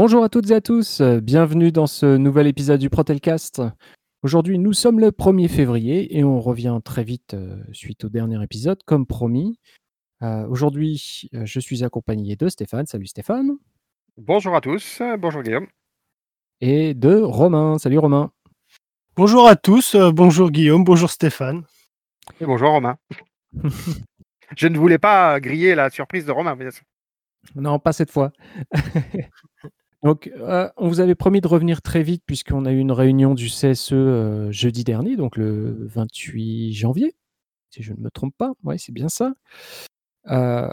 Bonjour à toutes et à tous, bienvenue dans ce nouvel épisode du Protelcast. Aujourd'hui, nous sommes le 1er février et on revient très vite euh, suite au dernier épisode, comme promis. Euh, Aujourd'hui, euh, je suis accompagné de Stéphane. Salut Stéphane. Bonjour à tous, bonjour Guillaume. Et de Romain. Salut Romain. Bonjour à tous, euh, bonjour Guillaume, bonjour Stéphane. Et bonjour Romain. Je ne voulais pas griller la surprise de Romain, bien sûr. Non, pas cette fois. donc, euh, on vous avait promis de revenir très vite puisqu'on a eu une réunion du CSE euh, jeudi dernier, donc le 28 janvier, si je ne me trompe pas. Oui, c'est bien ça. Euh,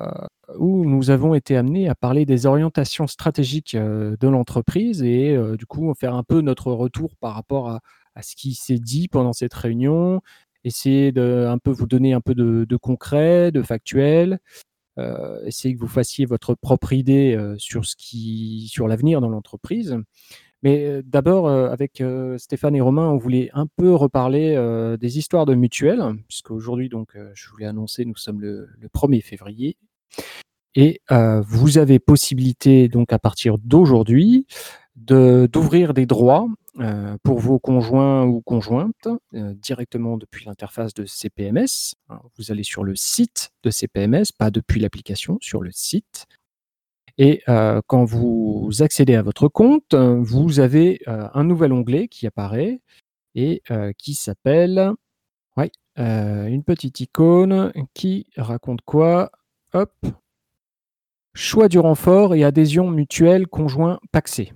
où nous avons été amenés à parler des orientations stratégiques de l'entreprise et du coup faire un peu notre retour par rapport à, ce qui s'est dit pendant cette réunion, essayer de un peu vous donner un peu de concret, de factuel, euh, essayer que vous fassiez votre propre idée euh, sur ce qui, sur l'avenir dans l'entreprise. Mais euh, d'abord, euh, avec Stéphane et Romain, on voulait un peu reparler des histoires de mutuelles, puisqu'aujourd'hui, donc, je voulais annoncer, nous sommes le, le 1er février. Et vous avez possibilité, donc à partir d'aujourd'hui, d'ouvrir des droits euh, pour vos conjoints ou conjointes euh, directement depuis l'interface de CPMS. Vous allez sur le site de CPMS, pas depuis l'application, sur le site. Et euh, quand vous accédez à votre compte, vous avez un nouvel onglet qui apparaît et qui s'appelle, ouais, une petite icône qui raconte quoi? Hop, choix du renfort et adhésion mutuelle conjoint paxé.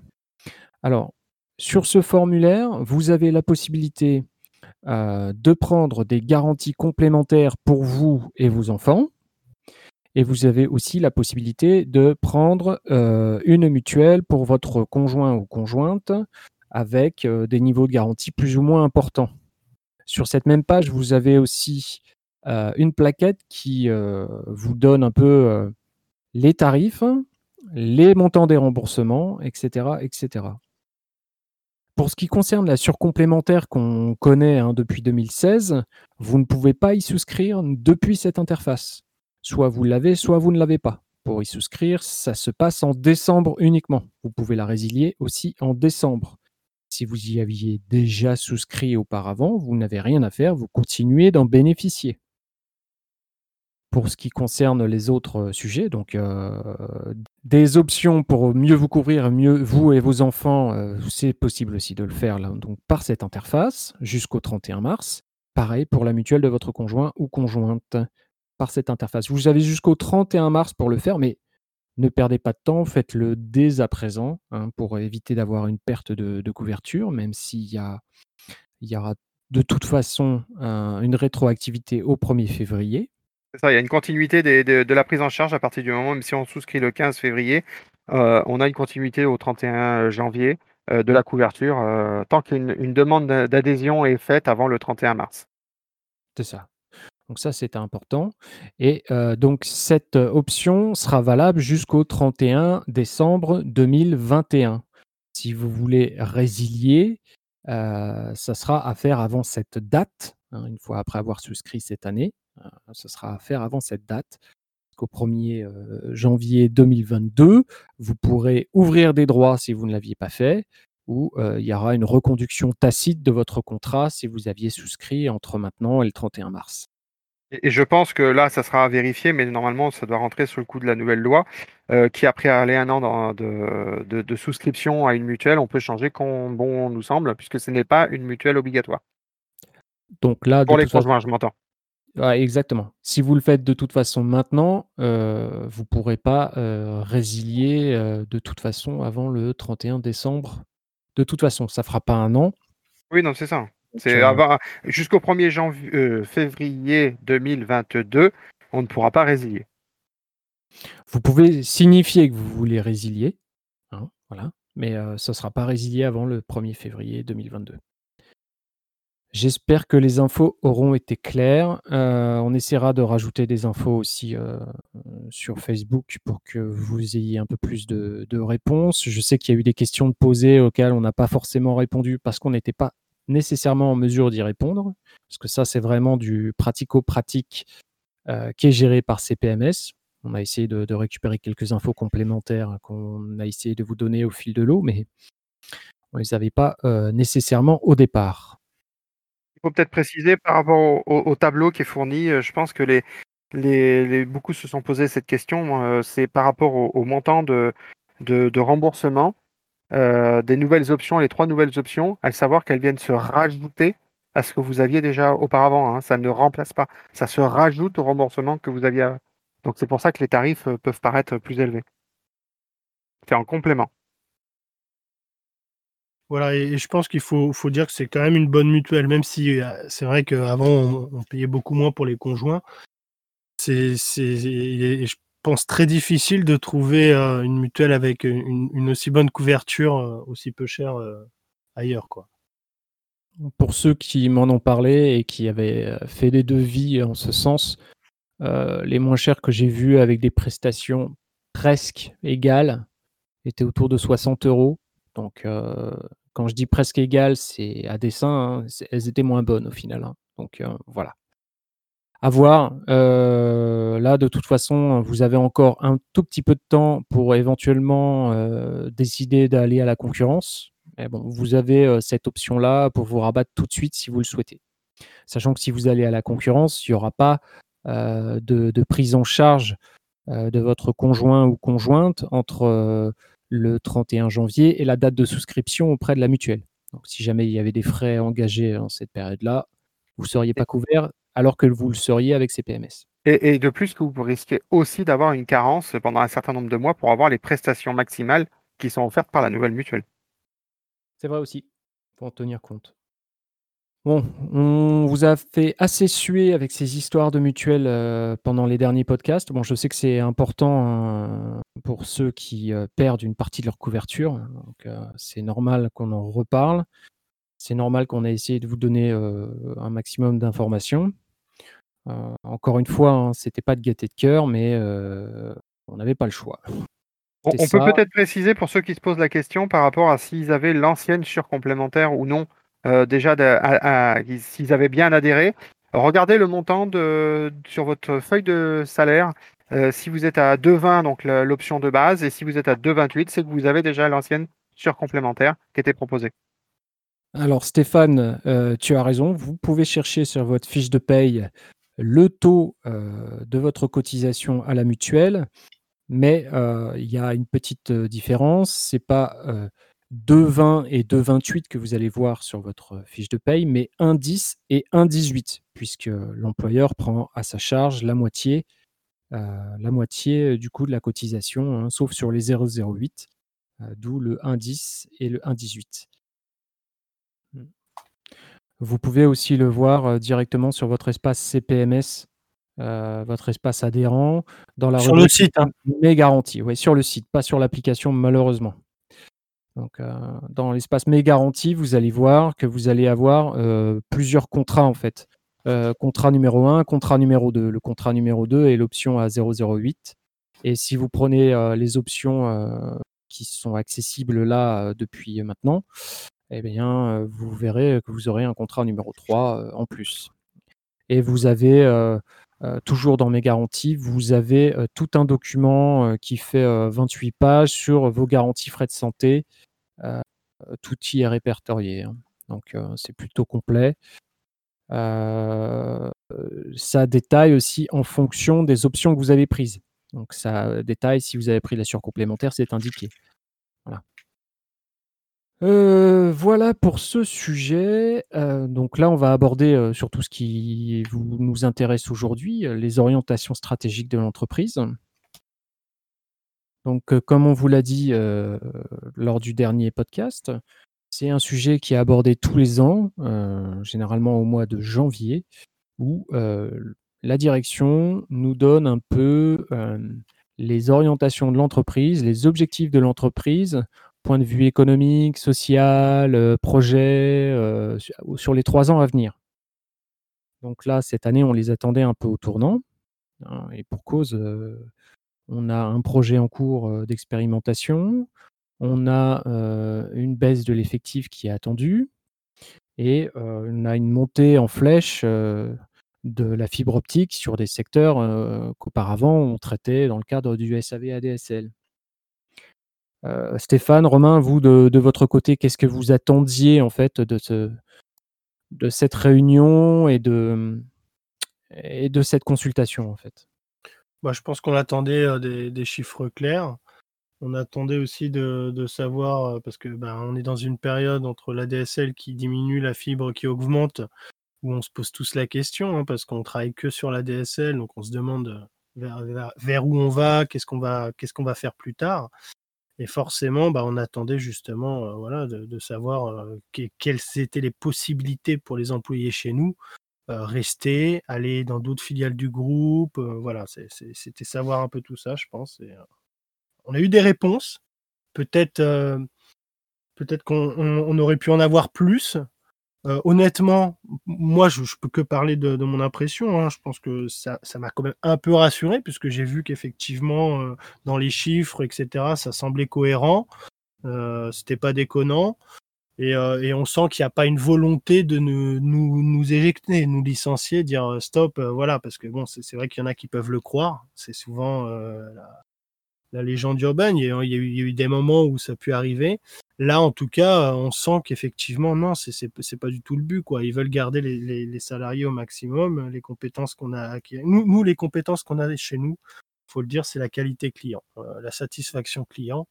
Alors, sur ce formulaire, vous avez la possibilité euh, de prendre des garanties complémentaires pour vous et vos enfants. Et vous avez aussi la possibilité de prendre euh, une mutuelle pour votre conjoint ou conjointe avec euh, des niveaux de garantie plus ou moins importants. Sur cette même page, vous avez aussi une plaquette qui vous donne un peu les tarifs, les montants des remboursements, etc. etc. Pour ce qui concerne la surcomplémentaire qu'on connaît hein, depuis 2016, vous ne pouvez pas y souscrire depuis cette interface. Soit vous l'avez, soit vous ne l'avez pas. Pour y souscrire, ça se passe en décembre uniquement. Vous pouvez la résilier aussi en décembre. Si vous y aviez déjà souscrit auparavant, vous n'avez rien à faire, vous continuez d'en bénéficier. Pour ce qui concerne les autres euh, sujets, donc euh, des options pour mieux vous couvrir, mieux vous et vos enfants, euh, c'est possible aussi de le faire donc par cette interface jusqu'au 31 mars. Pareil pour la mutuelle de votre conjoint ou conjointe par cette interface. Vous avez jusqu'au 31 mars pour le faire, mais ne perdez pas de temps, faites-le dès à présent hein, pour éviter d'avoir une perte de, couverture, même s'il y, aura de toute façon un- une rétroactivité au 1er février. C'est ça, il y a une continuité de, la prise en charge à partir du moment, même si on souscrit le 15 février, euh, on a une continuité au 31 janvier euh, de la couverture, euh, tant qu'une une demande d'a- d'adhésion est faite avant le 31 mars. C'est ça. Donc ça, c'est important. Et donc cette option sera valable jusqu'au 31 décembre 2021. Si vous voulez résilier, ça sera à faire avant cette date, hein, une fois après avoir souscrit cette année. Euh, ce sera à faire avant cette date. Qu'au 1er euh, janvier 2022, vous pourrez ouvrir des droits si vous ne l'aviez pas fait, ou euh, il y aura une reconduction tacite de votre contrat si vous aviez souscrit entre maintenant et le 31 mars. Et, je pense que là, ça sera à vérifier, mais normalement, ça doit rentrer sous le coup de la nouvelle loi, euh, qui après aller un an dans- de, de- de souscription à une mutuelle, on peut changer quand bon nous semble, puisque ce n'est pas une mutuelle obligatoire. Donc là, Pour les façon- conjoints, je m'entends. Ouais, exactement. Si vous le faites de toute façon maintenant, euh, vous ne pourrez pas euh, résilier euh, de toute façon avant le 31 décembre. De toute façon, ça fera pas un an. Oui, non, c'est ça. C'est avant- jusqu'au 1er janvier, février 2022, on ne pourra pas résilier. Vous pouvez signifier que vous voulez résilier, hein, voilà, mais ça ne sera pas résilié avant le 1er février 2022. J'espère que les infos auront été claires. Euh, on essaiera de rajouter des infos aussi euh, sur Facebook pour que vous ayez un peu plus de, réponses. Je sais qu'il y a eu des questions posées auxquelles on n'a pas forcément répondu parce qu'on n'était pas nécessairement en mesure d'y répondre, parce que ça, c'est vraiment du pratico-pratique euh, qui est géré par CPMS. On a essayé de de récupérer quelques infos complémentaires qu'on a essayé de vous donner au fil de l'eau, mais on les avait pas, nécessairement au départ. Il faut peut-être préciser par rapport au au au tableau qui est fourni, heu, je pense que les les les beaucoup se sont posé cette question, heu, c'est par rapport au montant de remboursement, heu, des nouvelles options, les 3 nouvelles options, à savoir qu'elles viennent se rajouter à ce que vous aviez déjà auparavant, hein. Ça ne remplace pas, ça se rajoute au remboursement que vous aviez donc c'est pour ça que les tarifs, peuvent paraître plus élevés. C'est en complément. Voilà et je pense qu'il faut faut dire que c'est quand même une bonne mutuelle, même si, heu, c'est vrai qu'avant on payait beaucoup moins pour les conjoints. C'est je pense très difficile de trouver, heu, une mutuelle avec, une une aussi bonne couverture, heu, aussi peu chère, ailleurs, quoi. Pour ceux qui m'en ont parlé et qui avaient, fait des devis en ce sens, les moins chers que j'ai vus avec des prestations presque égales étaient autour de 60 €. Donc, heu, quand je dis presque égales, c'est à dessein, hein, elles étaient moins bonnes au final, hein. Donc, heu, voilà. À voir, heu, là de toute façon, vous avez encore un tout petit peu de temps pour éventuellement, heu, décider d'aller à la concurrence. Mais bon, vous avez, cette option-là pour vous rabattre tout de suite si vous le souhaitez. Sachant que si vous allez à la concurrence, il y aura pas, de de prise en charge, de votre conjoint ou conjointe entre, le 31 janvier et la date de souscription auprès de la mutuelle. Donc si jamais il y avait des frais engagés en cette période-là, vous seriez Et pas couvert alors que vous le seriez avec CPMS. Et et de plus que vous risquez aussi d'avoir une carence pendant un certain nombre de mois pour avoir les prestations maximales qui sont offertes par la nouvelle mutuelle. C'est vrai aussi, faut en tenir compte. Bon, on vous a fait assez suer avec ces histoires de mutuelles, heu, pendant les derniers podcasts. Bon, je sais que c'est important, heu, pour ceux qui, heu, perdent une partie de leur couverture, donc c'est normal qu'on en reparle. C'est normal qu'on ait essayé de vous donner, un maximum d'informations. Encore une fois, hein, c'était pas de gaieté de cœur, mais on n'avait pas le choix. On on peut peut-être préciser pour ceux qui se posent la question par rapport à s'ils avaient l'ancienne surcomplémentaire ou non, heu, déjà s'ils avaient bien adhéré. Regardez le montant sur votre feuille de salaire, heu, si vous êtes à 2,20 donc l'option de base et si vous êtes à 2,28, c'est que vous avez déjà l'ancienne surcomplémentaire qui était proposée. Alors Stéphane, heu, tu as raison, vous pouvez chercher sur votre fiche de paye le taux, de votre cotisation à la mutuelle, mais il y a une petite, différence. C'est pas, 2,20 et 2,28 que vous allez voir sur votre fiche de paye, mais 1,10 et 1,18 puisque l'employeur prend à sa charge la moitié, heu, la moitié, du coût de la cotisation, hein, sauf sur les 0,08, heu, d'où le 1,10 et le 1,18. Mmh. Vous pouvez aussi le voir, directement sur votre espace CPMS, votre espace adhérent dans la Sur le site, hein? mes garanties, oui, sur le site, pas sur l'application malheureusement. Donc, heu, dans l'espace mes garanties, vous allez voir que vous allez avoir, heu, plusieurs contrats en fait. Heu, contrat numéro 1, contrat numéro 2. Le contrat numéro 2 est l'option à 0,08 et si vous prenez, les options, qui sont accessibles là, depuis maintenant, et bien, vous verrez que vous aurez un contrat numéro 3, heu, en plus. Et vous avez, heu, toujours dans mes garanties, vous avez, heu, tout un document, heu, qui fait, heu, 28 pages sur vos garanties frais de santé. Tout y est répertorié, hein. Donc, c'est plutôt complet. Ça détaille aussi en fonction des options que vous avez prises. Donc ça détaille si vous avez pris la surcomplémentaire, c'est indiqué. Voilà. Heu, voilà pour ce sujet. Heu, donc là, on va aborder, heu, surtout ce qui vous nous intéresse aujourd'hui, heu, les orientations stratégiques de l'entreprise. Donc, comme on vous l'a dit, lors du dernier podcast, c'est un sujet qui est abordé tous les ans, généralement au mois de janvier où, la direction nous donne un peu, les orientations de l'entreprise, les objectifs de l'entreprise, point de vue économique, social, heu, projet, su sur les 3 ans à venir. Donc là, cette année, on les attendait un peu au tournant, hein et pour cause, heu, on a un projet en cours, d'expérimentation. On a, une baisse de l'effectif qui est attendue et on a une montée en flèche, de la fibre optique sur des secteurs, qu'auparavant on traitait dans le cadre du SAV-ADSL. Heu, Stéphane, Romain, vous de votre côté, qu'est-ce que vous attendiez en fait de ce de cette réunion et de, et de cette consultation en fait? Bah, je pense qu'on attendait, heu, des chiffres clairs. On attendait aussi de savoir, heu, parce que, ben, on est dans une période entre l'ADSL qui diminue, la fibre qui augmente, où on se pose tous la question, hein, parce qu'on travaille que sur l'ADSL, donc on se demande, vers vers où on va, qu'est-ce qu'on va qu'est-ce qu'on va faire plus tard et forcément, bah, on attendait justement, voilà, de savoir, qué quelles étaient les possibilités pour les employés chez nous, rester, aller dans d'autres filiales du groupe, voilà, c'était savoir un peu tout ça, je pense et on a eu des réponses. Peut-être, peut-être qu'on on on aurait pu en avoir plus. Heu, honnêtement, moi, je peux que parler de de mon impression, hein. Je pense que ça ça m'a quand même un peu rassuré puisque j'ai vu qu'effectivement, heu, dans les chiffres et cetera, ça semblait cohérent. Heu, c'était pas déconnant et heu et on sent qu'il y a pas une volonté de ne nous nous éjecter, nous licencier, dire, heu: «Stop», heu, voilà, parce que bon, c'est vrai qu'il y en a qui peuvent le croire. C'est souvent, la la légende urbaine. Il y a eu des moments où ça a pu arriver. Là, en tout cas, heu, on sent qu'effectivement, non, c'est pas du tout le but, quoi. Ils veulent garder les salariés au maximum, les compétences qu'on a acquis nous les compétences qu'on a chez nous, faut le dire, c'est la qualité client, heu, la satisfaction client.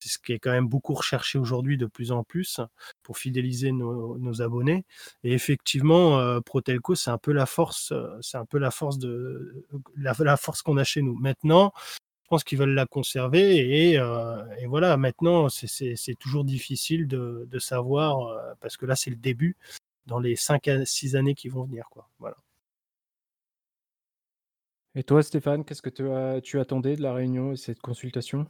C'est ce qui est quand même beaucoup recherché aujourd'hui de plus en plus pour fidéliser nos abonnés et effectivement, Protelco, c'est un peu la force, c'est un peu la force de la force qu'on a chez nous. Maintenant, je pense qu'ils veulent la conserver et et voilà, maintenant, c'est toujours difficile de de savoir, heu, parce que là, c'est le début, dans les 5 à 6 années qui vont venir, quoi. Voilà. Et toi, Stéphane, qu'est-ce que tu attendais de la réunion et cette consultation?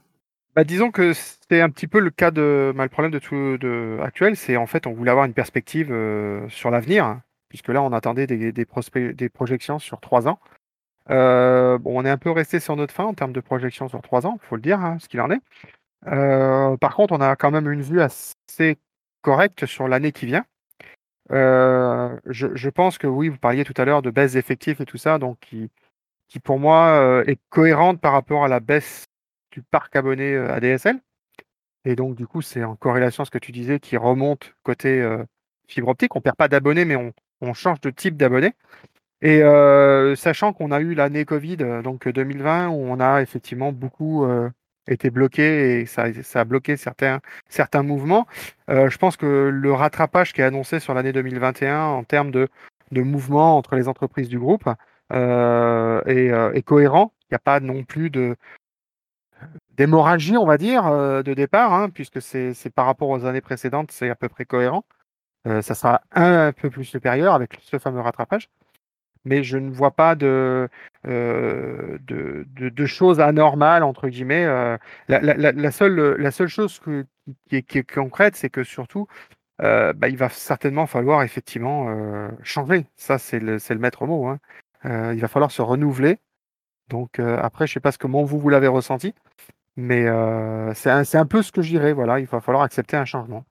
Bah, disons que c'est un petit peu le cas de bah, le problème de tout de actuel, c'est en fait, on voulait avoir une perspective, heu, sur l'avenir, puisque là, on attendait des des prospects des projections sur 3 ans. Bon, on est un peu resté sur notre faim en termes de projections sur 3 ans, faut le dire, hein, ce qu'il en est. Heu, par contre, on a quand même une vue assez correcte sur l'année qui vient. Heu, je pense que oui, vous parliez tout à l'heure de baisse d'effectifs et tout ça, donc qui pour moi, est cohérente par rapport à la baisse du parc abonné, heu, ADSL et donc du coup, c'est en corrélation à ce que tu disais qui remonte côté, fibre optique. On perd pas d'abonnés, mais on on change de type d'abonné et heu, sachant qu'on a eu l'année covid, heu, donc 2020 où on a effectivement beaucoup, été bloqués et ça a bloqué certains certains mouvements. Je pense que le rattrapage qui est annoncé sur l'année 2021 en termes de de mouvements entre les entreprises du groupe, est, cohérent. Il y a pas non plus de d'hémorragie, on va dire, de départ, hein, puisque c'est par rapport aux années précédentes, c'est à peu près cohérent. Ça sera un peu plus supérieur avec ce fameux rattrapage. Mais je ne vois pas de, heu, de choses «anormales» entre guillemets, heu, la seule, la seule chose qui est concrète, c'est que surtout, heu, bah, il va certainement falloir effectivement, changer. Ça, c'est le le maître mot, hein. Il va falloir se renouveler. Donc, après, je sais pas comment vous, vous l'avez ressenti, mais, c'est un un peu ce que je dirais, voilà, il va falloir accepter un changement.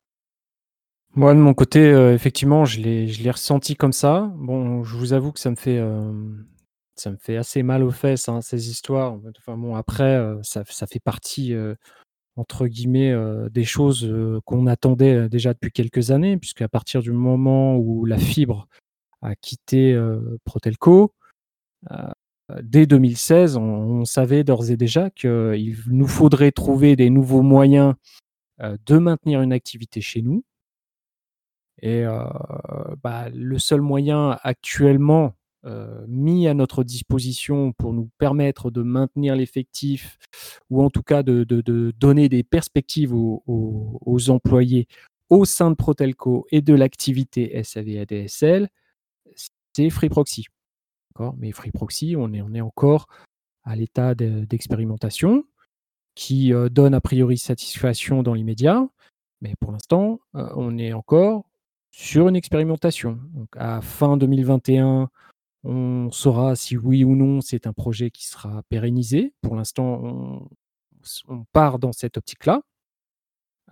Moi, de mon côté, heu, effectivement, je l'ai ressenti comme ça. Bon, je vous avoue que ça me fait, fait assez mal aux fesses, hein, ces histoires. Enfin bon, après, heu, ça fait partie, entre guillemets, des choses, qu'on attendait, déjà depuis quelques années, puisqu'à partir du moment où la fibre a quitté, Protelco, dès 2016, on on savait d'ores et déjà qu'il nous faudrait trouver des nouveaux moyens, de maintenir une activité chez nous. Et bah, le seul moyen actuellement, mis à notre disposition pour nous permettre de maintenir l'effectif ou en tout cas de donner des perspectives aux employés au sein de Protelco et de l'activité SAV-ADSL, c'est Free Proxy. Mais Free Proxy, on est encore à l'état de d'expérimentation qui, donne a priori satisfaction dans l'immédiat, mais pour l'instant, on est encore sur une expérimentation. À fin 2021, on saura si oui ou non c'est un projet qui sera pérennisé. Pour l'instant, on part dans cette optique-là.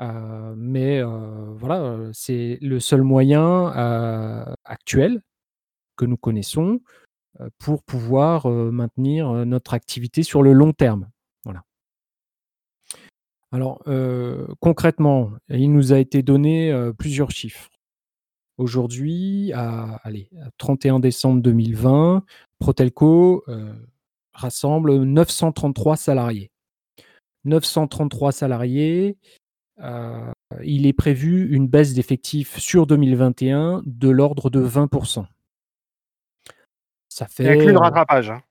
Heu, mais heu, voilà, c'est le seul moyen, heu, actuel que nous connaissons pour pouvoir, maintenir, notre activité sur le long terme. Voilà. Alors, concrètement, il nous a été donné, plusieurs chiffres. Aujourd'hui, à allez, 31 décembre 2020, Protelco, rassemble 933 salariés. 933 salariés, il est prévu une baisse d'effectifs sur 2021 de l'ordre de 20% Ça fait, inclut le rattrapage, hein.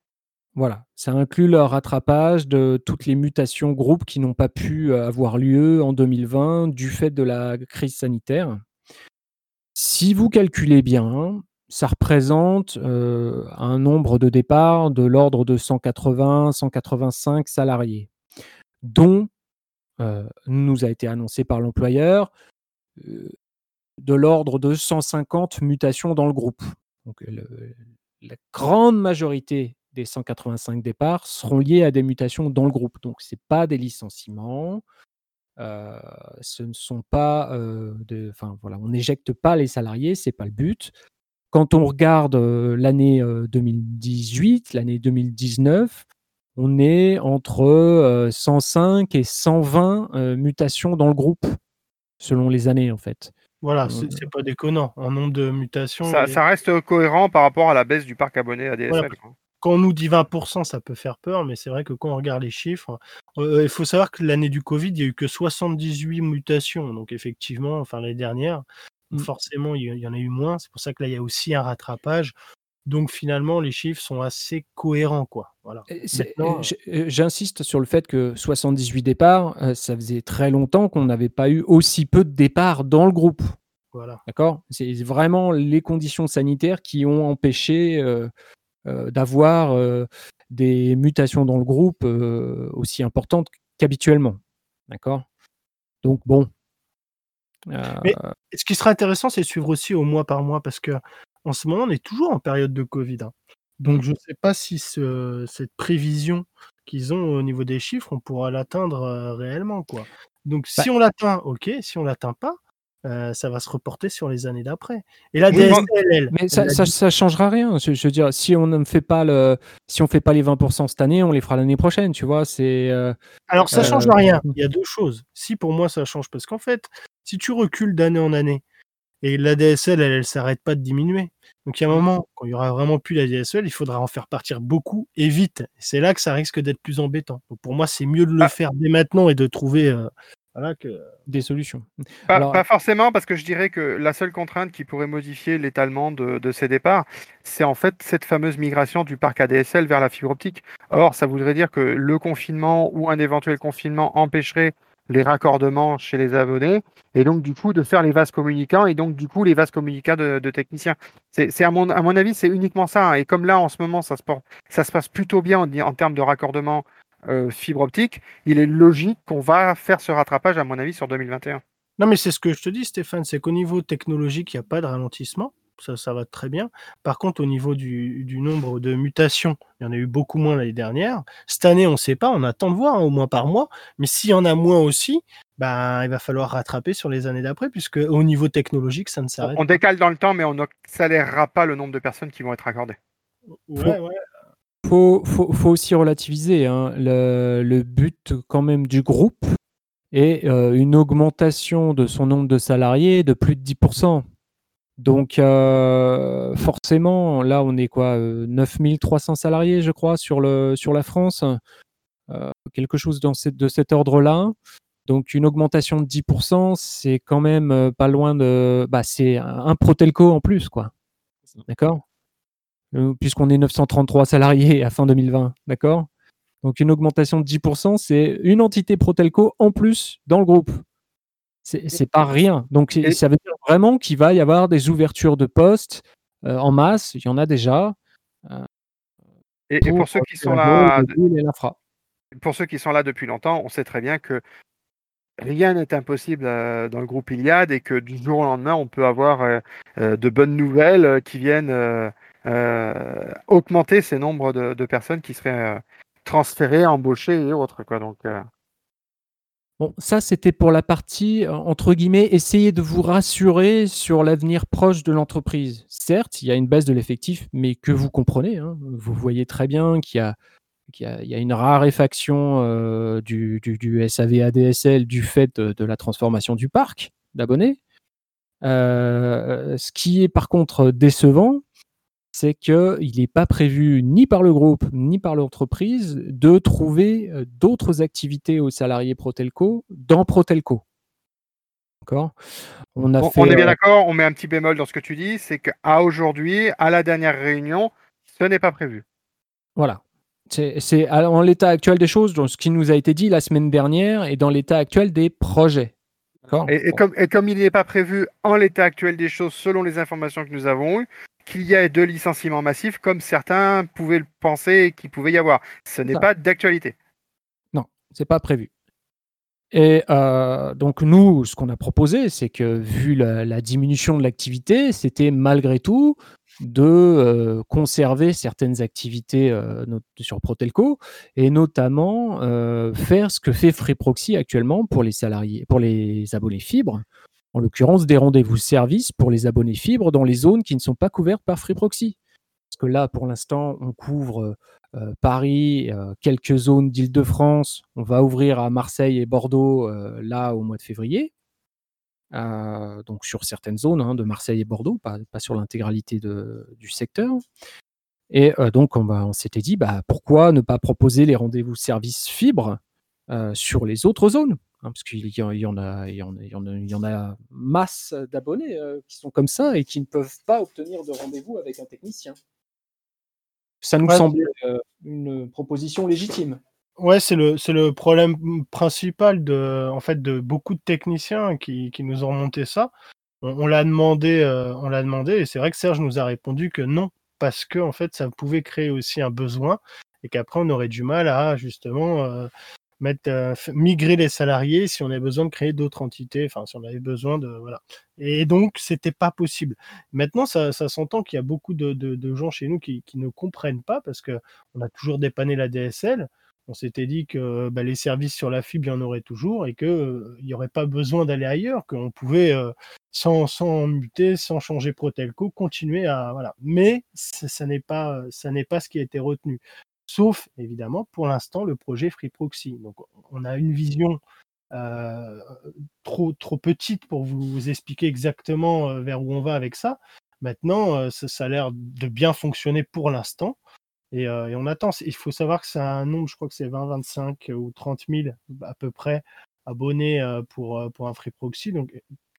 Voilà, ça inclut le rattrapage de toutes les mutations groupes qui n'ont pas pu, avoir lieu en 2020 du fait de la crise sanitaire. Si vous calculez bien, ça représente, un nombre de départs de l'ordre de 180-185 salariés, dont euh, nous a été annoncé par l'employeur, euh, de l'ordre de 150 mutations dans le groupe. La grande majorité des 185 départs seront liés à des mutations dans le groupe. Donc, ce n'est pas des licenciements. Euh, ce ne sont pas de, enfin voilà, on n'éjecte pas les salariés, c'est pas le but. Quand on regarde l'année 2018, l'année 2019, on est entre 105 et 120 mutations dans le groupe, selon les années en fait. Voilà, c'est pas déconnant en nombre de mutations. Ça, reste cohérent par rapport à la baisse du parc abonné ADSL. Quand on nous dit 20%, ça peut faire peur, mais c'est vrai que quand on regarde les chiffres, il faut savoir que l'année du Covid, il n'y a eu que 78 mutations. Donc effectivement, enfin l'année dernière, mmh. forcément, il y en a eu moins. C'est pour ça que là, il y a aussi un rattrapage. Donc finalement, les chiffres sont assez cohérents, quoi. Voilà. Euh, euh, j'insiste sur le fait que 78 départs, euh, ça faisait très longtemps qu'on n'avait pas eu aussi peu de départs dans le groupe. Voilà. D'accord? C'est vraiment les conditions sanitaires qui ont empêché d'avoir des mutations dans le groupe aussi importantes qu'habituellement. D'accord? Donc bon. Mais ce qui sera intéressant, c'est de suivre aussi au mois par mois parce que en ce moment, on est toujours en période de Covid. Hein. Donc, je ne sais pas si cette prévision qu'ils ont au niveau des chiffres, on pourra l'atteindre réellement. Quoi. Donc, bah si on l'atteint, ok. Si on l'atteint pas, ça va se reporter sur les années d'après. Et la DSL, mais ça, ne changera rien. Je, veux dire, si on ne fait pas le, si on fait pas les 20% cette année, on les fera l'année prochaine. Tu vois, c'est. Alors ça ne change rien. Il y a deux choses. Si pour moi ça change, parce qu'en fait, si tu recules d'année en année, et la DSL, elle, ne s'arrête pas de diminuer. Donc il y a un moment, quand il y aura vraiment plus la DSL, il faudra en faire partir beaucoup et vite. C'est là que ça risque d'être plus embêtant. Donc pour moi, c'est mieux de le ah. faire dès maintenant et de trouver euh, que... des solutions. Pas, forcément, parce que je dirais que la seule contrainte qui pourrait modifier l'étalement de, ces départs, c'est en fait cette fameuse migration du parc ADSL vers la fibre optique. Or, ça voudrait dire que le confinement ou un éventuel confinement empêcherait les raccordements chez les abonnés, et donc du coup de faire les vases communicants, et donc du coup les vases communicants de, techniciens. C'est à mon, à mon avis, c'est uniquement ça. Hein. Et comme là en ce moment ça se, ça se passe plutôt bien en, en termes de raccordement euh, fibre optique, il est logique qu'on va faire ce rattrapage à mon avis sur 2021. Non mais c'est ce que je te dis Stéphane, c'est qu'au niveau technologique, il n'y a pas de ralentissement ça, ça va très bien. Par contre, au niveau du, nombre de mutations, il y en a eu beaucoup moins l'année dernière. Cette année, on ne sait pas, on attend de voir, hein, au moins par mois. Mais s'il y en a moins aussi, ben, il va falloir rattraper sur les années d'après, puisque au niveau technologique, ça ne s'arrête On décale dans le temps, mais on n'accélérera pas le nombre de personnes qui vont être accordées. Ouais, ouais. Faut, faut, aussi relativiser hein. le, but quand même du groupe est euh, une augmentation de son nombre de salariés de plus de 10%. Donc euh, forcément, là on est quoi 9300 euh, salariés je crois sur, le, sur la France, euh, quelque chose dans de cet ordre-là. Donc une augmentation de 10%, c'est quand même pas loin de... Bah, c'est un Protelco en plus, quoi. D'accord? Puisqu'on est 933 salariés à fin 2020, d'accord? Donc une augmentation de 10%, c'est une entité Protelco en plus dans le groupe. C'est pas rien. Donc ça veut dire vraiment qu'il va y avoir des ouvertures de postes euh, en masse. Il y en a déjà. Euh, et, pour, ceux qui sont là, pour ceux qui sont là depuis longtemps, on sait très bien que rien n'est impossible euh, dans le groupe Iliad et que du jour au lendemain, on peut avoir de bonnes nouvelles qui viennent augmenter ces nombres de, personnes qui seraient transférées, embauchées et autres. Donc, Bon, ça, c'était pour la partie, entre guillemets, «essayer de vous rassurer sur l'avenir proche de l'entreprise». Certes, il y a une baisse de l'effectif, mais que vous comprenez, hein. Vous voyez très bien qu'il y a une raréfaction, du SAV/ADSL du fait de la transformation du parc d'abonnés. Ce qui est par contre décevant, c'est qu'il est pas prévu ni par le groupe, ni par l'entreprise de trouver, heu, d'autres activités aux salariés Protelco dans Protelco. D'accord? On a On fait, on est bien heu d'accord, on met un petit bémol dans ce que tu dis, c'est qu'à aujourd'hui, à la dernière réunion, ce n'est pas prévu. Voilà. C'est en l'état actuel des choses, dans ce qui nous a été dit la semaine dernière et dans l'état actuel des projets. D'accord? Et et Bon. comme et comme il n'est pas prévu en l'état actuel des choses, selon les informations que nous avons eues, qu'il y ait de licenciements massifs comme certains pouvaient le penser qu'il pouvait y avoir. Ce n'est pas d'actualité. Non, c'est pas prévu. Et heu, donc nous, ce qu'on a proposé, c'est que vu la la diminution de l'activité, c'était malgré tout de, heu, conserver certaines activités, not sur Protelco et notamment, faire ce que fait Free Proxy actuellement pour les salariés pour les abonnés fibres. En l'occurrence, des rendez-vous services pour les abonnés fibres dans les zones qui ne sont pas couvertes par Free Proxy. Parce que là, pour l'instant, on couvre, heu heu, Paris, heu, quelques zones d'Île-de-France. On va ouvrir à Marseille et Bordeaux, là, au mois de février. Donc sur certaines zones, hein, de Marseille et Bordeaux, pas sur l'intégralité du secteur. Et donc on s'était dit: «Bah, pourquoi ne pas proposer les rendez-vous services fibres, sur les autres zones?» Hein, parce qu'il y en y en a il y en a il y en a il y en a masse d'abonnés, heu, qui sont comme ça et qui ne peuvent pas obtenir de rendez-vous avec un technicien. Ça nous Ouais. semblait, heu, une proposition légitime. Ouais, c'est le c'est le problème, principal de en fait, de beaucoup de techniciens qui qui nous ont remonté ça. On on l'a demandé, heu, on l'a demandé et c'est vrai que Serge nous a répondu que non, parce qu'en fait, ça pouvait créer aussi un besoin et qu'après on aurait du mal à justement, mettre, heu, f migrer les salariés si on avait besoin de créer d'autres entités, enfin si on avait besoin de voilà et donc c'était pas possible. Maintenant ça ça s'entend qu'il y a beaucoup de de gens chez nous qui qui ne comprennent pas parce qu'on a toujours dépanné la DSL. On s'était dit que, bah, les services sur la fibre, il y en aurait toujours et que, heu, il y aurait pas besoin d'aller ailleurs, qu'on pouvait, heu, sans sans muter, sans changer Protelco, continuer à voilà. Mais ça n'est pas, pas ce qui a été retenu. Sauf évidemment, pour l'instant, le projet Free Proxy. Donc on a une vision, heu, trop trop petite pour vous expliquer exactement, heu, vers où on va avec ça. Maintenant, heu, ça a l'air de bien fonctionner pour l'instant et on attend. Il faut savoir que c'est un nombre, je crois que c'est 20-25 ou 30 000 à peu près abonnés, pour, pour un Free Proxy. Donc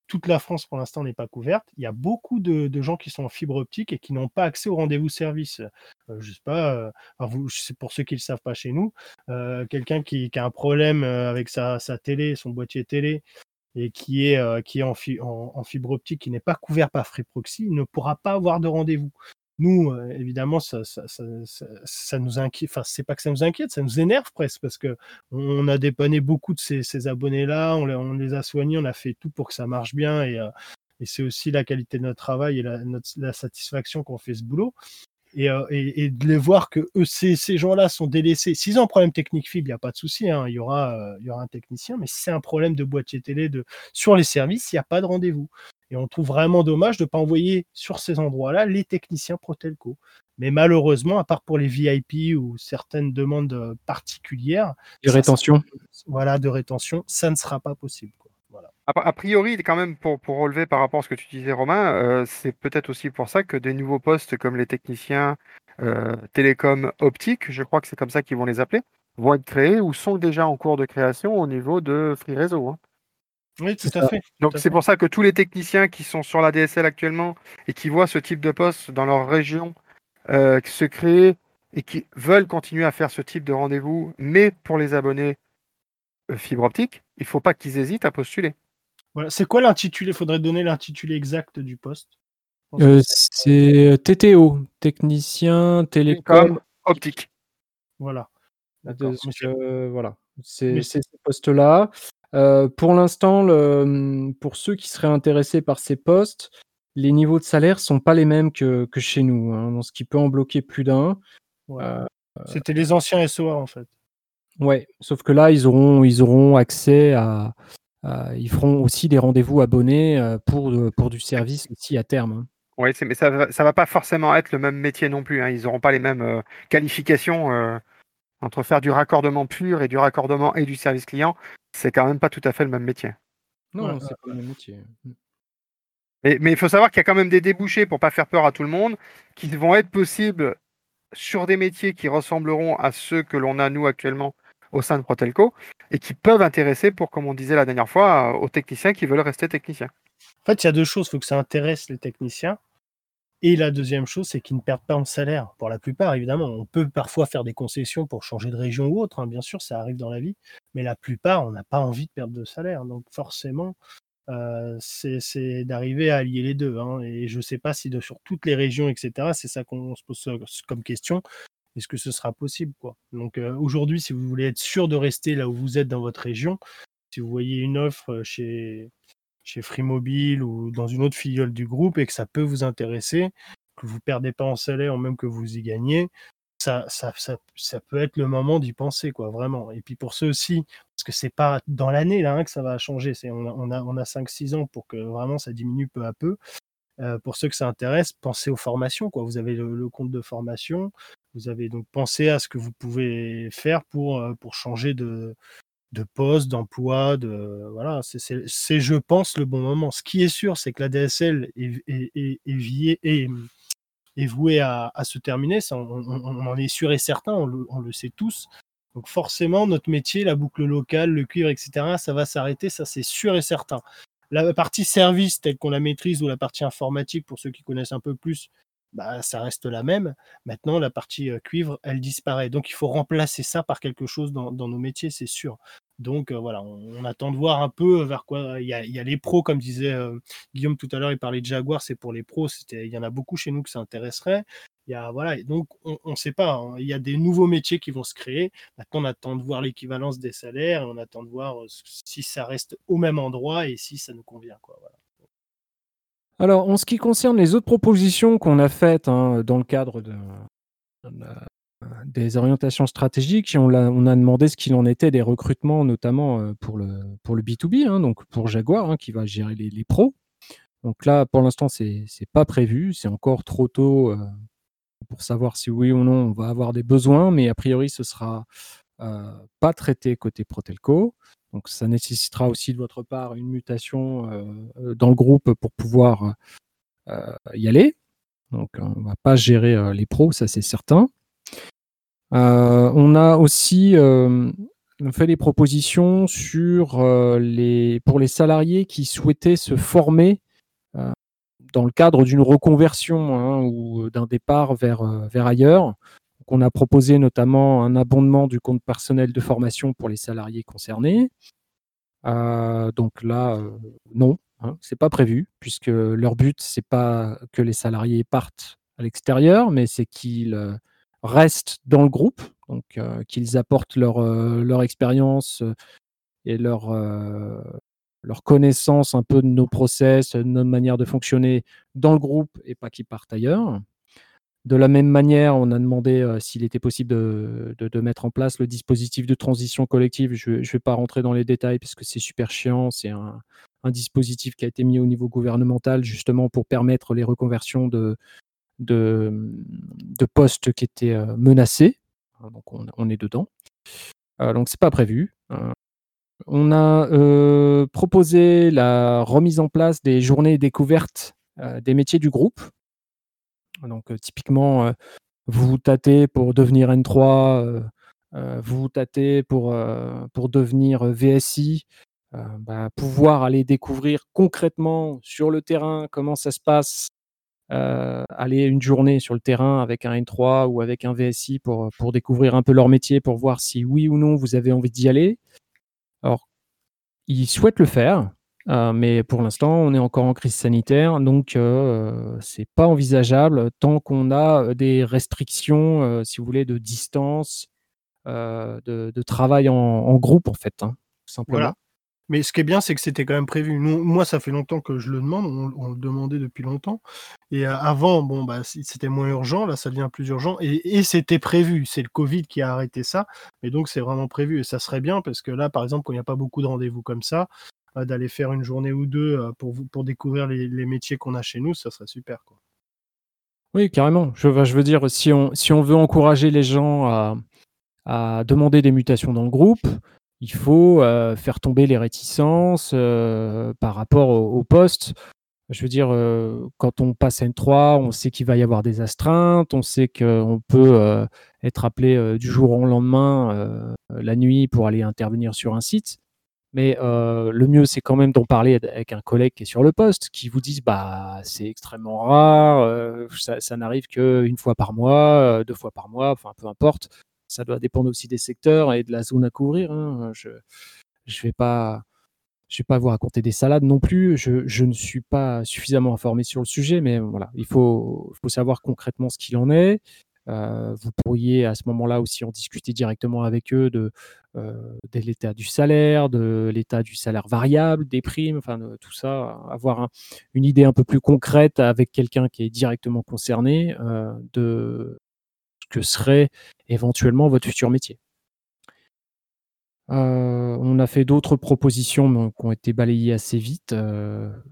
toute la France pour l'instant n'est pas couverte. Il y a beaucoup de gens qui sont en fibre optique et qui n'ont pas accès aux rendez-vous service. Heu, je sais pas, c'est pour ceux qui le savent pas chez nous, heu, quelqu'un qui a un problème, heu, avec sa télé, son boîtier télé et qui est, en fi en en fibre optique, qui n'est pas couvert par Free Proxy, ne pourra pas avoir de rendez-vous. Nous, heu, évidemment, ça ça ça nous inquiète, enfin, c'est pas que ça nous inquiète, ça nous énerve presque parce qu'on on a dépanné beaucoup de ces abonnés-là, on les a soignés, on a fait tout pour que ça marche bien et et c'est aussi la qualité de notre travail et la satisfaction qu'on fait ce boulot et et de les voir qu'eux, ces gens-là sont délaissés. S'ils ont un problème technique fibre, il y a pas de souci, hein, il y aura, il y aura un technicien, mais si c'est un problème de boîtier télé, de sur les services, il y a pas de rendez-vous et on trouve vraiment dommage de pas envoyer sur ces endroits-là les techniciens Protelco. Mais malheureusement, à part pour les VIP ou certaines demandes, heu, particulières, De ça rétention. voilà, de rétention, ça ne sera pas possible, quoi. Voilà. A a priori, quand même, pour pour relever par rapport à ce que tu disais Romain, heu, c'est peut-être aussi pour ça que des nouveaux postes comme les techniciens, heu, télécom optique, je crois que c'est comme ça qu'ils vont les appeler, vont être créés ou sont déjà en cours de création au niveau de Free Réseau, hein. Oui, tout à ça. fait, Donc c'est pour ça que tous les techniciens qui sont sur la DSL actuellement et qui voient ce type de poste dans leur région, heu, se créer et qui veulent continuer à faire ce type de rendez-vous, mais pour les abonnés, heu, fibre optique, il faut pas qu'ils hésitent à postuler. Voilà, c'est quoi l'intitulé? Faudrait donner l'intitulé exact du poste. Que c'est c'est TTO, technicien télécom optique. Voilà, ce que voilà, c'est mais c'est Heu, pour l'instant, le, pour ceux qui seraient intéressés par ces postes, les niveaux de salaire sont pas les mêmes que que chez nous, hein, donc ce qui peut en bloquer plus d'un. Ouais. Heu C'était les anciens SOA, en fait. Ouais, sauf que là, ils auront ils auront accès à à ils feront aussi des rendez-vous abonnés, heu, pour, pour du service aussi à terme, hein. Oui, mais ça va ça va pas forcément être le même métier non plus, hein. Ils auront pas les mêmes, qualifications, entre faire du raccordement pur et du raccordement et du service client, c'est quand même pas tout à fait le même métier. Non, Ouais, c'est pas le même métier. Mmh. Mais mais il faut savoir qu'il y a quand même des débouchés pour pas faire peur à tout le monde, qui vont être possibles sur des métiers qui ressembleront à ceux que l'on a nous actuellement au sein de Protelco et qui peuvent intéresser pour, comme on disait la dernière fois, aux techniciens qui veulent rester techniciens. En fait, il y a deux choses. Il faut que ça intéresse les techniciens. Et la deuxième chose, c'est qu'ils ne perdent pas en salaire. Pour la plupart, évidemment, on peut parfois faire des concessions pour changer de région ou autre. hein, bien sûr, ça arrive dans la vie. Mais la plupart, on n'a pas envie de perdre de salaire. Donc forcément, euh, c'est d'arriver à allier les deux. hein. Et je ne sais pas si sur toutes les régions, etc., c'est ça qu'on se pose euh, comme question. Est-ce que ce sera possible Donc euh, aujourd'hui, si vous voulez être sûr de rester là où vous êtes dans votre région, si vous voyez une offre chez, chez Free Mobile ou dans une autre filiale du groupe et que ça peut vous intéresser, que vous perdez pas en salaire, même que vous y gagnez, ça, ça, ça, ça peut être le moment d'y penser, quoi, vraiment. Et puis pour ceux aussi, parce que c'est pas dans l'année là hein, que ça va changer, c'est on a, on a, on a 5-6 ans pour que vraiment ça diminue peu à peu. Euh, pour ceux que ça intéresse, pensez aux formations. Quoi. Vous avez le, le compte de formation, vous avez donc pensé à ce que vous pouvez faire pour, euh, pour changer de, de poste, d'emploi, de voilà, c'est- je pense, le bon moment. Ce qui est sûr, c'est que la DSL est, est, est, est, est- est vouée à, à se terminer. On en est sûr et certain, on le, on le sait tous. Donc forcément, notre métier, la boucle locale, le cuivre, etc., ça va s'arrêter, ça c'est sûr et certain. La partie service telle qu'on la maîtrise ou la partie informatique, pour ceux qui connaissent un peu plus, bah, ça reste la même. Maintenant, la partie euh, cuivre, elle disparaît. Donc, il faut remplacer ça par quelque chose dans, nos métiers, c'est sûr. Donc, euh, voilà, on, attend de voir un peu vers quoi. Il y a, les pros, comme disait euh, Guillaume tout à l'heure, il parlait de Jaguar, c'est pour les pros. Il y en a beaucoup chez nous que ça intéresserait. Il y a, voilà, donc on ne sait pas. hein. Il y a des nouveaux métiers qui vont se créer. Maintenant, on attend de voir l'équivalence des salaires on attend de voir euh, si ça reste au même endroit et si ça nous convient. Voilà. Alors, en ce qui concerne les autres propositions qu'on a faites hein, dans le cadre de- des orientations stratégiques, on, a demandé ce qu'il en était des recrutements, notamment euh, pour le, pour le B2B, hein, donc pour Jaguar, hein, qui va gérer les, les pros. Donc là, pour l'instant, c'est n'est pas prévu. C'est encore trop tôt euh, pour savoir si oui ou non on va avoir des besoins, mais a priori, ce sera euh, pas traité côté Protelco. Donc ça nécessitera aussi de votre part une mutation euh, dans le groupe pour pouvoir euh, y aller. Donc on va pas gérer euh, les pros, ça c'est certain. On a aussi fait des propositions pour les salariés qui souhaitaient se former dans le cadre d'une reconversion hein, ou d'un départ vers, vers ailleurs. On a proposé notamment un abondement du compte personnel de formation pour les salariés concernés. Euh, donc là, euh, non, hein, c'est pas prévu, puisque leur but, c'est pas que les salariés partent à l'extérieur, mais c'est qu'ils euh, restent dans le groupe, donc qu'ils apportent leur, expérience et leur, leur connaissance un peu de nos process, de notre manière de fonctionner dans le groupe et pas qu'ils partent ailleurs. De la même manière, on a demandé euh, s'il était possible de, mettre en place le dispositif de transition collective. Je ne vais pas rentrer dans les détails parce que c'est super chiant. C'est un, dispositif qui a été mis au niveau gouvernemental justement pour permettre les reconversions de, postes qui étaient euh, menacés. Hein, Donc on, est dedans. Euh, donc c'est pas prévu. Euh, on a proposé la remise en place des journées découvertes des métiers du groupe. Donc euh, typiquement, euh, vous tâtez pour devenir N3, euh, vous tâtez pour, devenir VSI, bah, pouvoir aller découvrir concrètement sur le terrain comment ça se passe, aller une journée sur le terrain avec un N3 ou avec un VSI pour, pour découvrir un peu leur métier, pour voir si oui ou non vous avez envie d'y aller. Alors, ils souhaitent le faire, euh, mais pour l'instant, on est encore en crise sanitaire, donc euh, c'est pas envisageable tant qu'on a euh, des restrictions, euh, si vous voulez, de distance, de, travail en, groupe, en fait, hein. Voilà. Mais ce qui est bien, c'est que c'était quand même prévu. Moi, ça fait longtemps que je le demande, on, le demandait depuis longtemps. Et avant, bon, bah, c'était moins urgent, là, ça devient plus urgent. Et, c'était prévu. C'est le Covid qui a arrêté ça. Mais donc, c'est vraiment prévu. Et ça serait bien parce que là, par exemple, quand il n'y a pas beaucoup de rendez-vous comme ça, d'aller faire une journée ou deux euh, pour, pour découvrir les, métiers qu'on a chez nous, ça serait super. Quoi. Oui, carrément. Je, veux dire, si on, si on veut encourager les gens à, demander des mutations dans le groupe, il faut euh, faire tomber les réticences euh, par rapport au, poste. Je veux dire, euh, quand on passe N3, on sait qu'il va y avoir des astreintes, on sait qu'on peut être appelé du jour au lendemain, la nuit, pour aller intervenir sur un site. Mais le mieux, c'est quand même d'en parler avec un collègue qui est sur le poste, qui vous dise bah c'est extrêmement rare, ça, ça n'arrive qu'une fois par mois, deux fois par mois, enfin peu importe ça doit dépendre aussi des secteurs et de la zone à couvrir. Hein. Je ne vais pas. Je vais pas vous raconter des salades non plus. Je, je, ne suis pas suffisamment informé sur le sujet, mais voilà, il faut, faut savoir concrètement ce qu'il en est. Euh, vous pourriez à ce moment-là aussi en discuter directement avec eux de, euh, l'état du salaire, de l'état du salaire variable, des primes, enfin tout ça, avoir une idée un peu plus concrète avec quelqu'un qui est directement concerné euh, de, que serait éventuellement votre futur métier. On a fait d'autres propositions qui ont été balayées assez vite,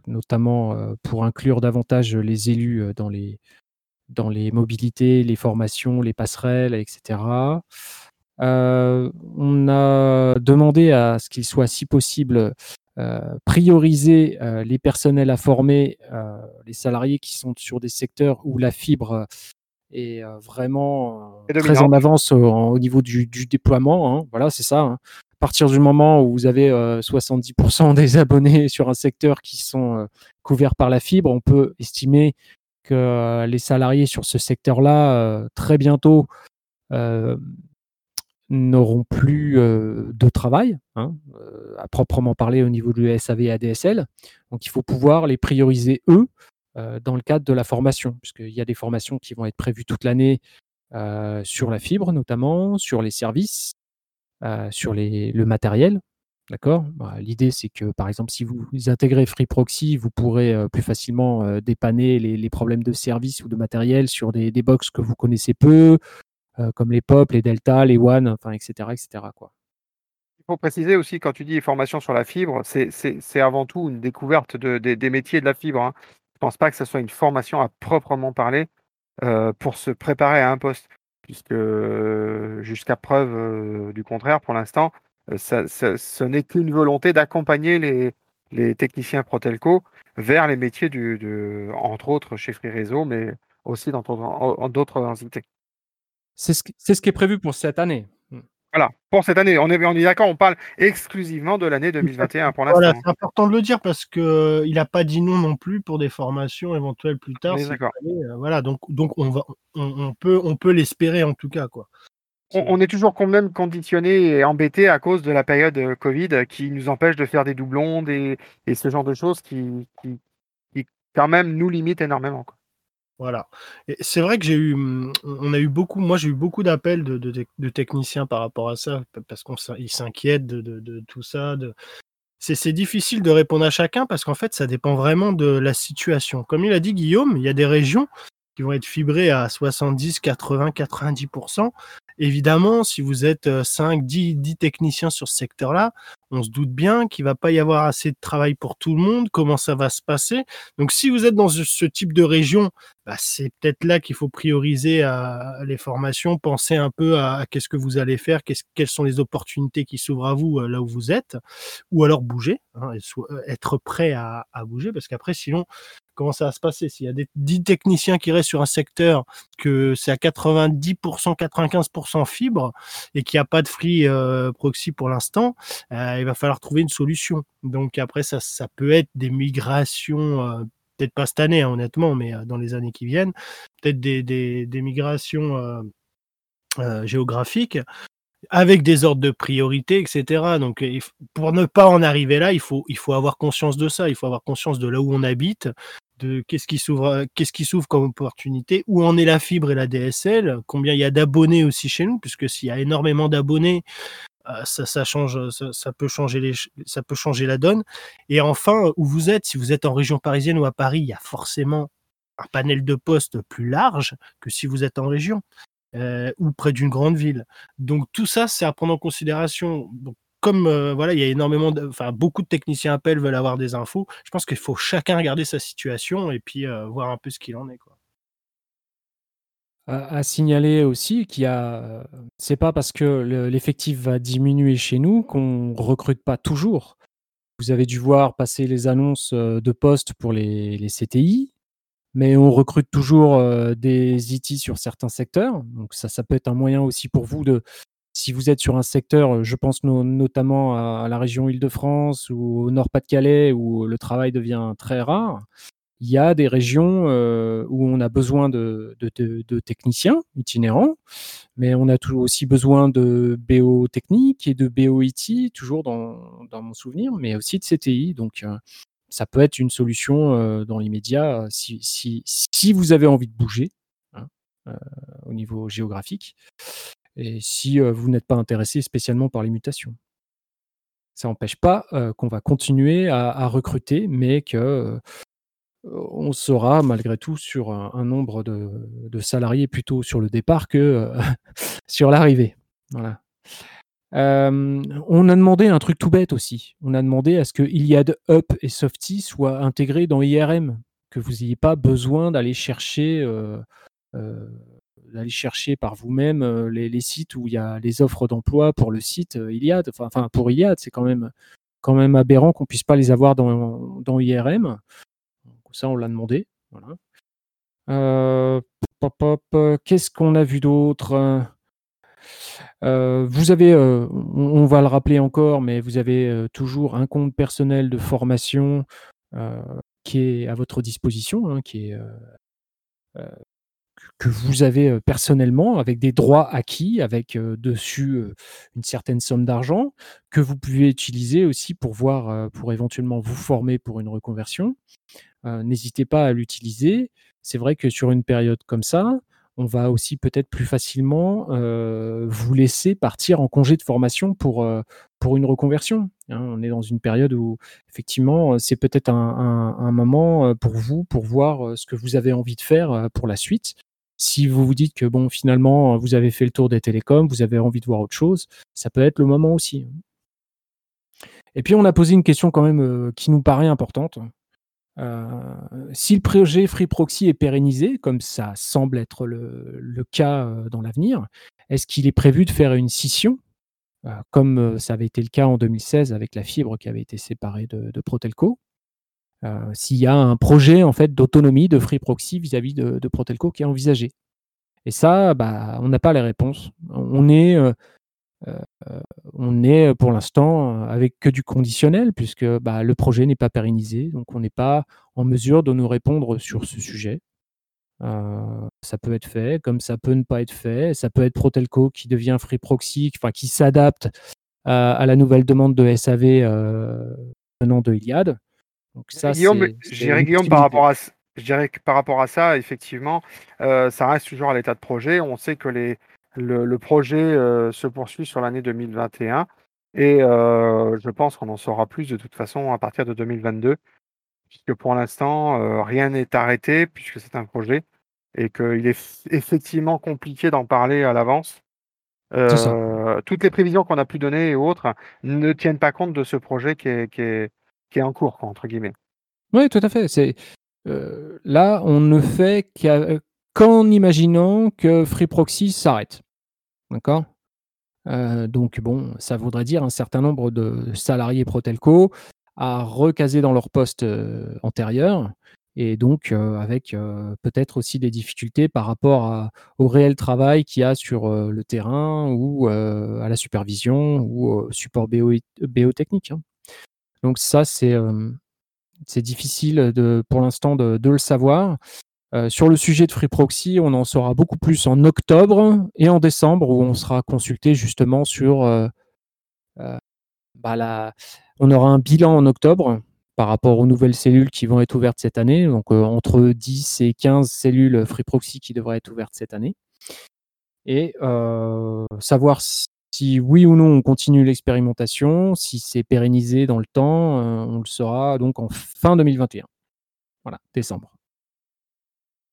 notamment pour inclure davantage les élus dans les, dans les mobilités, les formations, les passerelles, etc. on a demandé à ce qu'il soit, si possible, prioriser les personnels à former, les salariés qui sont sur des secteurs où la fibre et vraiment très en avance au, niveau du, déploiement. Hein. Voilà, c'est ça. Hein. À partir du moment où vous avez 70% des abonnés sur un secteur qui sont couverts par la fibre, on peut estimer que les salariés sur ce secteur-là, très bientôt, n'auront plus de travail, hein, à proprement parler au niveau du SAV et ADSL. Donc il faut pouvoir les prioriser eux euh, dans le cadre de la formation, puisqu'il y a des formations qui vont être prévues toute l'année euh, sur la fibre notamment, sur les services, euh, sur le matériel. D'accord? Bah, L'idée, c'est que, par exemple, si vous intégrez Free Proxy, vous pourrez plus facilement dépanner les, problèmes de service ou de matériel sur des, des box que vous connaissez peu, comme les POP, les Delta, les One, enfin, etc. etc. Quoi. Il faut préciser aussi, quand tu dis formation sur la fibre, c'est avant tout une découverte de, des métiers de la fibre. Hein pense pas que ce soit une formation à proprement parler euh, pour se préparer à un poste, puisque jusqu'à preuve euh, du contraire, pour l'instant, euh, ce n'est qu'une volonté d'accompagner les, les, techniciens Protelco vers les métiers du, de, entre autres chez Free Réseau, mais aussi dans d'autres entités. C'est ce, ce qui est prévu pour cette année. Voilà, pour cette année, on est, on est d'accord, on parle exclusivement de l'année 2021 pour l'instant. Voilà, c'est important de le dire parce qu'il euh, n'a pas dit non non plus pour des formations éventuelles plus tard. D'accord. Euh, voilà, donc, donc on, va, on, peut, on peut l'espérer en tout cas. Quoi. On, est toujours quand même conditionné et embêté à cause de la période euh, Covid qui nous empêche de faire des doublons et ce genre de choses qui, quand même nous limitent énormément. Quoi. Voilà. C'est vrai que j'ai eu, mmh, on a eu beaucoup, moi j'ai eu beaucoup d'appels de, techniciens par rapport à ça, parce qu'ils s'inquiètent de, de, tout ça. C'est difficile de répondre à chacun parce qu'en fait, ça dépend vraiment de la situation. Comme il a dit Guillaume, il y a des régions qui vont être fibrées à 70, 80, 90%. Évidemment, si vous êtes 5, 10, 10 techniciens sur ce secteur-là, on se doute bien qu'il va pas y avoir assez de travail pour tout le monde, comment ça va se passer. Donc si vous êtes dans ce type de région, bah, c'est peut-être là qu'il faut prioriser à, les formations, penser un peu à, qu'est-ce que vous allez faire, quelles sont les opportunités qui s'ouvrent à vous là où vous êtes, ou alors bouger, hein, être prêt à, à bouger, parce qu'après sinon comment ça va se passer? S'il y a des 10 techniciens qui restent sur un secteur, que c'est à 90%, 95% fibre et qu'il n'y a pas de free euh, proxy pour l'instant, euh, il va falloir trouver une solution. Donc après, ça, ça peut être des migrations, euh, peut-être pas cette année, hein, honnêtement, mais dans les années qui viennent, peut-être des, des, migrations géographiques avec des ordres de priorité, etc. Donc, pour ne pas en arriver là, il faut, il faut avoir conscience de ça. Il faut avoir conscience de là où on habite, de qu'est-ce qui s'ouvre, comme opportunité, où en est la fibre et la DSL, combien il y a d'abonnés aussi chez nous, puisque s'il y a énormément d'abonnés, ça, ça, peut changer ça peut changer la donne. Et enfin, où vous êtes, si vous êtes en région parisienne ou à Paris, il y a forcément un panel de postes plus large que si vous êtes en région ou près d'une grande ville. Donc tout ça, c'est à prendre en considération. Comme voilà, il y a énormément, enfin beaucoup de techniciens appellent, veulent avoir des infos. Je pense qu'il faut chacun regarder sa situation et puis voir un peu ce qu'il en est. Quoi. À, signaler aussi qu'il y a, c'est pas parce que l'effectif va diminuer chez nous qu'on recrute pas toujours. Vous avez dû voir passer les annonces de postes pour les, les CTI, mais on recrute toujours des IT sur certains secteurs. Donc ça, ça peut être un moyen aussi pour vous de, si vous êtes sur un secteur, je pense notamment à, la région Île-de-France ou au Nord-Pas-de-Calais où le travail devient très rare, il y a des régions où on a besoin de, techniciens itinérants, mais on a aussi besoin de BO techniques et de BO IT, toujours dans, mon souvenir, mais aussi de CTI. Donc ça peut être une solution dans l'immédiat si, si, vous avez envie de bouger hein, au niveau géographique et si vous n'êtes pas intéressé spécialement par les mutations. Ça n'empêche pas qu'on va continuer à, recruter, mais que on sera malgré tout sur un, nombre de, salariés plutôt sur le départ que sur l'arrivée. On a demandé un truc tout bête aussi. On a demandé à ce que Iliad Up et Softy soient intégrés dans IRM, que vous n'ayez pas besoin d'aller chercher d'aller chercher par vous-même les, sites où il y a les offres d'emploi pour le site Iliad. Enfin, pour Iliad, c'est quand même, quand même aberrant qu'on puisse pas les avoir dans, IRM. ça, on l'a demandé. Qu'est-ce qu'on a vu d'autre? Vous avez, on, va le rappeler encore, mais vous avez toujours un compte personnel de formation qui est à votre disposition, hein, qui est que vous avez personnellement, avec des droits acquis, avec dessus une certaine somme d'argent, que vous pouvez utiliser aussi pour voir, pour éventuellement vous former pour une reconversion. N'hésitez pas à l'utiliser. C'est vrai que sur une période comme ça, on va aussi peut-être plus facilement vous laisser partir en congé de formation pour, pour une reconversion. Hein. on est dans une période où effectivement c'est peut-être un, un, moment pour vous pour voir ce que vous avez envie de faire pour la suite. Si vous vous dites que bon, finalement, vous avez fait le tour des télécoms, vous avez envie de voir autre chose, ça peut être le moment aussi. Et puis on a posé une question quand même euh, qui nous paraît importante. Euh, si le projet Free Proxy est pérennisé, comme ça semble être le, cas euh, dans l'avenir, est-ce qu'il est prévu de faire une scission, comme ça avait été le cas en 2016 avec la fibre qui avait été séparée de, Protelco? S'il y a un projet en fait d'autonomie de Free Proxy vis-à-vis de, Protelco qui est envisagé. Et ça, bah, on n'a pas les réponses. On est, on est pour l'instant avec que du conditionnel, puisque bah, le projet n'est pas pérennisé, donc on n'est pas en mesure de nous répondre sur ce sujet. ça peut être fait, comme ça peut ne pas être fait. Ça peut être Protelco qui devient Free Proxy, enfin qui s'adapte à, la nouvelle demande de SAV venant de Iliad. Donc ça, Guillaume, Guillaume par rapport à je dirais que par rapport à ça, effectivement, ça reste toujours à l'état de projet. On sait que les, le, projet euh, se poursuit sur l'année 2021 et euh, je pense qu'on en saura plus de toute façon à partir de 2022, puisque pour l'instant, euh, rien n'est arrêté, puisque c'est un projet et qu'il est effectivement compliqué d'en parler à l'avance. toutes les prévisions qu'on a pu donner et autres ne tiennent pas compte de ce projet qui est, qui est, en cours, entre guillemets. Oui, tout à fait. C'est, là, on ne fait qu'en imaginant que Free Proxy s'arrête. D'accord? Euh, Donc, bon, ça voudrait dire un certain nombre de salariés Protelco à recaser dans leur poste euh, antérieur et donc euh, avec peut-être aussi des difficultés par rapport au réel travail qu'il y a sur le terrain ou à la supervision ou au support biotechnique. Hein. Donc ça, c'est difficile pour l'instant de, le savoir. Sur le sujet de Free Proxy, on en saura beaucoup plus en octobre et en décembre où on sera consulté justement sur bah, on aura un bilan en octobre par rapport aux nouvelles cellules qui vont être ouvertes cette année, donc entre 10 et 15 cellules Free Proxy qui devraient être ouvertes cette année. Et savoir si oui ou non on continue l'expérimentation, si c'est pérennisé dans le temps, euh, on le saura donc en fin 2021. Voilà, décembre.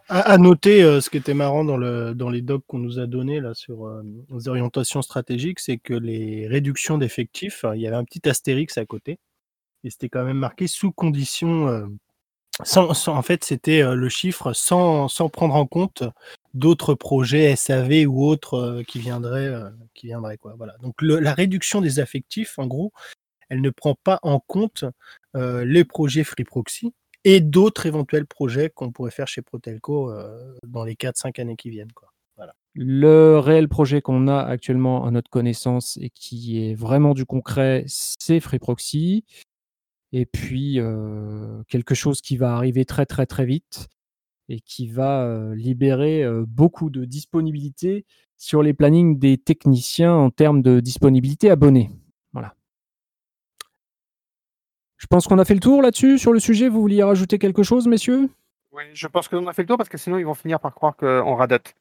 À, noter, euh, ce qui était marrant dans, le, dans les docs qu'on nous a donnés sur euh, les orientations stratégiques, c'est que les réductions d'effectifs, il y avait un petit astérix à côté, et c'était quand même marqué sous condition. En fait, c'était le chiffre sans, sans, prendre en compte d'autres projets SAV ou autres qui viendraient, qui viendraient quoi. Voilà. Donc la réduction des effectifs, en gros, elle ne prend pas en compte les projets Free Proxy et d'autres éventuels projets qu'on pourrait faire chez Protelco dans les 4-5 années qui viennent. Quoi. Voilà. Le réel projet qu'on a actuellement à notre connaissance et qui est vraiment du concret, c'est Free Proxy. Et puis, quelque chose qui va arriver très très très vite, et qui va libérer beaucoup de disponibilité sur les plannings des techniciens en termes de disponibilité abonnée. Voilà. Je pense qu'on a fait le tour là-dessus, sur le sujet. Vous vouliez rajouter quelque chose, messieurs? Oui, je pense qu'on a fait le tour parce que sinon ils vont finir par croire qu'on radote.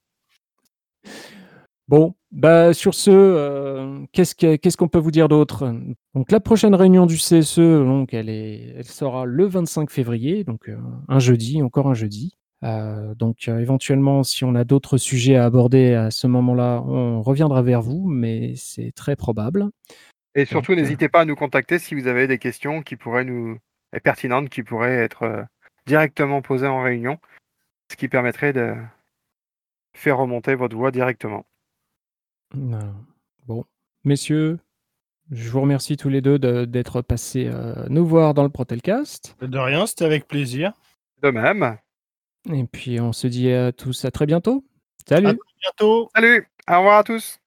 Bon, bah sur ce, qu'est-ce qu'on peut vous dire d'autre? Donc la prochaine réunion du CSE, donc elle, est, elle sera le 25 février, donc un jeudi, encore un jeudi. Euh, donc euh, éventuellement, si on a d'autres sujets à aborder à ce moment-là, on reviendra vers vous, mais c'est très probable. Et surtout, euh, n'hésitez pas à nous contacter si vous avez des questions qui pourraient nous pertinentes, qui pourraient être directement posées en réunion, ce qui permettrait de faire remonter votre voix directement. Bon, messieurs, je vous remercie tous les deux d'être passés nous voir dans le Protelcast. De rien, c'était avec plaisir. De même. Et puis on se dit à tous à très bientôt. Salut. À bientôt. Salut. Au revoir à tous.